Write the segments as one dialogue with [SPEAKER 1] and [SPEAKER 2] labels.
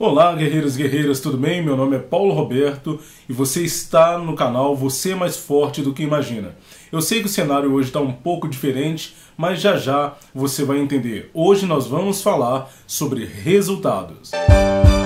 [SPEAKER 1] Olá, guerreiros e guerreiras, tudo bem? Meu nome é Paulo Roberto e você está no canal Você Mais Forte do que Imagina. Eu sei que o cenário hoje está um pouco diferente, mas já já você vai entender. Hoje nós vamos falar sobre resultados. Música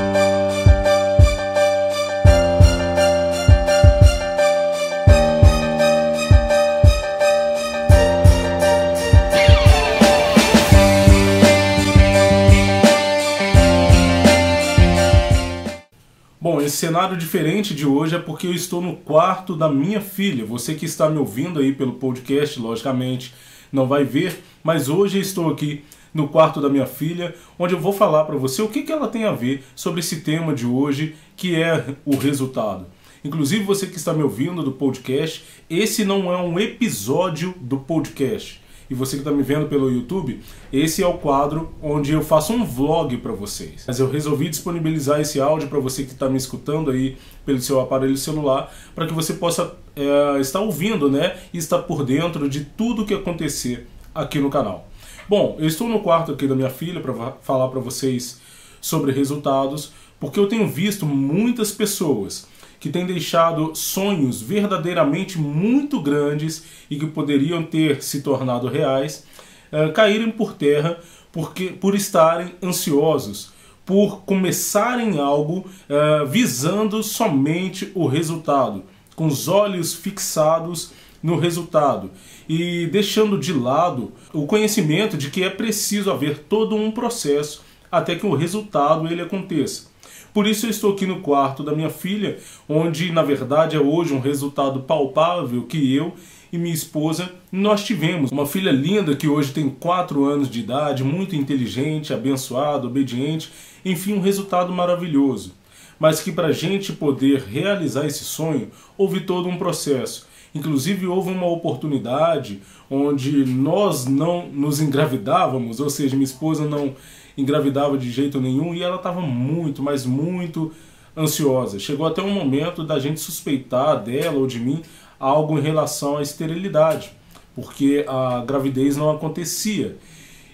[SPEAKER 1] cenário diferente de hoje é porque eu estou no quarto da minha filha. Você que está me ouvindo aí pelo podcast, logicamente, não vai ver, mas hoje eu estou aqui no quarto da minha filha, onde eu vou falar para você o que, que ela tem a ver sobre esse tema de hoje, que é o resultado. Inclusive você que está me ouvindo do podcast, esse não é um episódio do podcast e você que está me vendo pelo YouTube, esse é o quadro onde eu faço um vlog para vocês. Mas eu resolvi disponibilizar esse áudio para você que está me escutando aí pelo seu aparelho celular, para que você possa é, estar ouvindo, né, e estar por dentro de tudo que acontecer aqui no canal. Bom, eu estou no quarto aqui da minha filha para falar para vocês sobre resultados, porque eu tenho visto muitas pessoas que tem deixado sonhos verdadeiramente muito grandes e que poderiam ter se tornado reais uh, caírem por terra porque, por estarem ansiosos, por começarem algo uh, visando somente o resultado, com os olhos fixados no resultado e deixando de lado o conhecimento de que é preciso haver todo um processo até que o resultado ele aconteça. Por isso eu estou aqui no quarto da minha filha, onde na verdade é hoje um resultado palpável que eu e minha esposa nós tivemos. Uma filha linda que hoje tem 4 anos de idade, muito inteligente, abençoada, obediente, enfim, um resultado maravilhoso. Mas que para a gente poder realizar esse sonho, houve todo um processo. Inclusive houve uma oportunidade onde nós não nos engravidávamos, ou seja, minha esposa não engravidava de jeito nenhum e ela estava muito, mas muito ansiosa. Chegou até um momento da gente suspeitar dela ou de mim algo em relação à esterilidade, porque a gravidez não acontecia.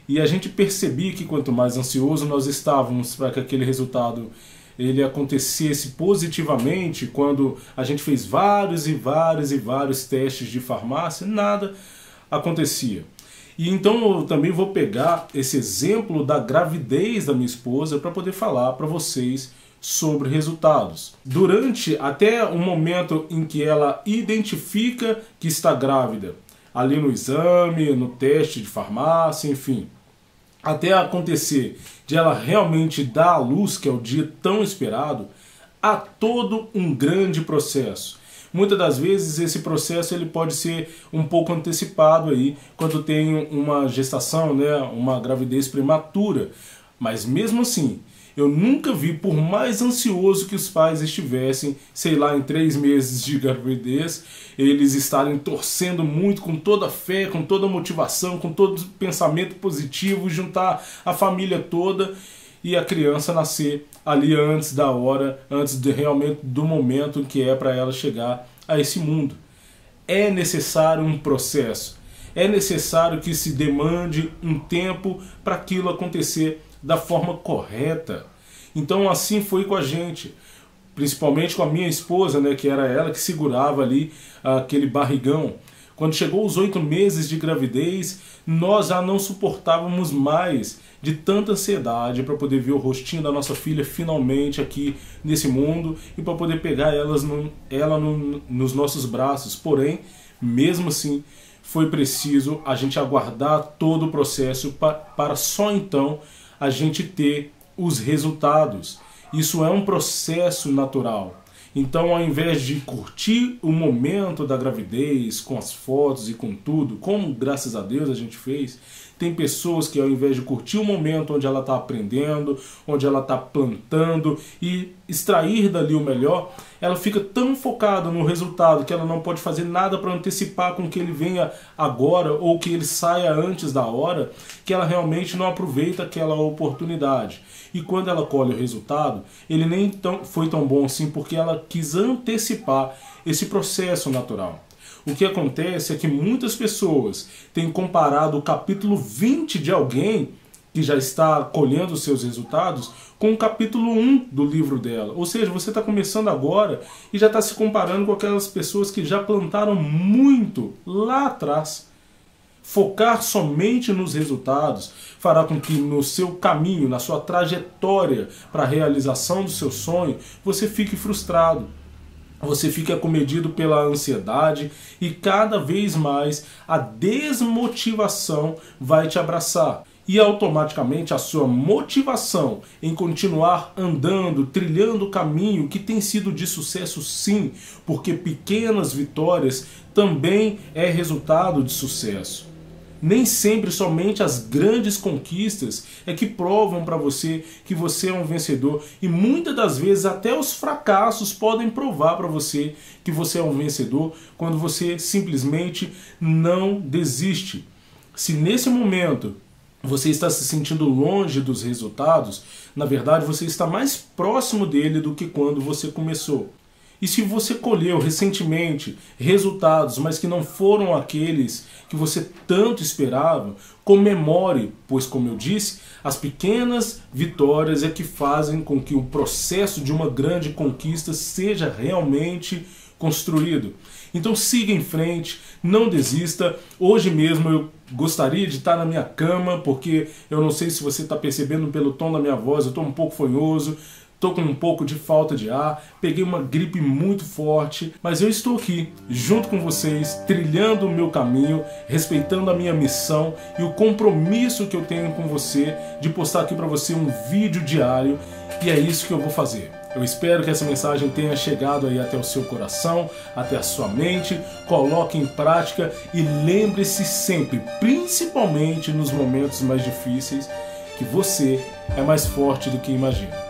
[SPEAKER 1] E a gente percebia que quanto mais ansioso nós estávamos para que aquele resultado ele acontecesse positivamente, quando a gente fez vários e vários e vários testes de farmácia, nada acontecia. E então eu também vou pegar esse exemplo da gravidez da minha esposa para poder falar para vocês sobre resultados. Durante até o momento em que ela identifica que está grávida, ali no exame, no teste de farmácia, enfim, até acontecer de ela realmente dar a luz, que é o dia tão esperado, há todo um grande processo. Muitas das vezes esse processo ele pode ser um pouco antecipado aí quando tem uma gestação, né, uma gravidez prematura. Mas mesmo assim, eu nunca vi, por mais ansioso que os pais estivessem, sei lá, em três meses de gravidez, eles estarem torcendo muito com toda a fé, com toda a motivação, com todo o pensamento positivo, juntar a família toda e a criança nascer ali antes da hora, antes de realmente do momento que é para ela chegar a esse mundo. É necessário um processo. É necessário que se demande um tempo para aquilo acontecer da forma correta. Então assim foi com a gente, principalmente com a minha esposa, né, que era ela que segurava ali aquele barrigão. Quando chegou os oito meses de gravidez, nós já não suportávamos mais de tanta ansiedade para poder ver o rostinho da nossa filha finalmente aqui nesse mundo e para poder pegar elas no, ela no, nos nossos braços. Porém, mesmo assim, foi preciso a gente aguardar todo o processo pa, para só então a gente ter os resultados. Isso é um processo natural. Então, ao invés de curtir o momento da gravidez com as fotos e com tudo, como graças a Deus a gente fez, tem pessoas que ao invés de curtir o momento onde ela está aprendendo, onde ela está plantando e extrair dali o melhor, ela fica tão focada no resultado que ela não pode fazer nada para antecipar com que ele venha agora ou que ele saia antes da hora, que ela realmente não aproveita aquela oportunidade. E quando ela colhe o resultado, ele nem tão, foi tão bom assim porque ela quis antecipar esse processo natural. O que acontece é que muitas pessoas têm comparado o capítulo 20 de alguém que já está colhendo os seus resultados, com o capítulo 1 do livro dela. Ou seja, você está começando agora e já está se comparando com aquelas pessoas que já plantaram muito lá atrás. Focar somente nos resultados fará com que no seu caminho, na sua trajetória para a realização do seu sonho, você fique frustrado. Você fica acomedido pela ansiedade e cada vez mais a desmotivação vai te abraçar e automaticamente a sua motivação em continuar andando, trilhando o caminho que tem sido de sucesso sim, porque pequenas vitórias também é resultado de sucesso. Nem sempre somente as grandes conquistas é que provam para você que você é um vencedor e muitas das vezes até os fracassos podem provar para você que você é um vencedor quando você simplesmente não desiste. Se nesse momento você está se sentindo longe dos resultados, na verdade você está mais próximo dele do que quando você começou. E se você colheu recentemente resultados, mas que não foram aqueles que você tanto esperava, comemore, pois, como eu disse, as pequenas vitórias é que fazem com que o processo de uma grande conquista seja realmente construído. Então siga em frente, não desista. Hoje mesmo eu gostaria de estar na minha cama, porque eu não sei se você está percebendo pelo tom da minha voz, eu estou um pouco fanhoso, estou com um pouco de falta de ar, peguei uma gripe muito forte, mas eu estou aqui, junto com vocês, trilhando o meu caminho, respeitando a minha missão e o compromisso que eu tenho com você de postar aqui para você um vídeo diário, e é isso que eu vou fazer. Eu espero que essa mensagem tenha chegado aí até o seu coração, até a sua mente. Coloque em prática e lembre-se sempre, principalmente nos momentos mais difíceis, que você é mais forte do que imagina.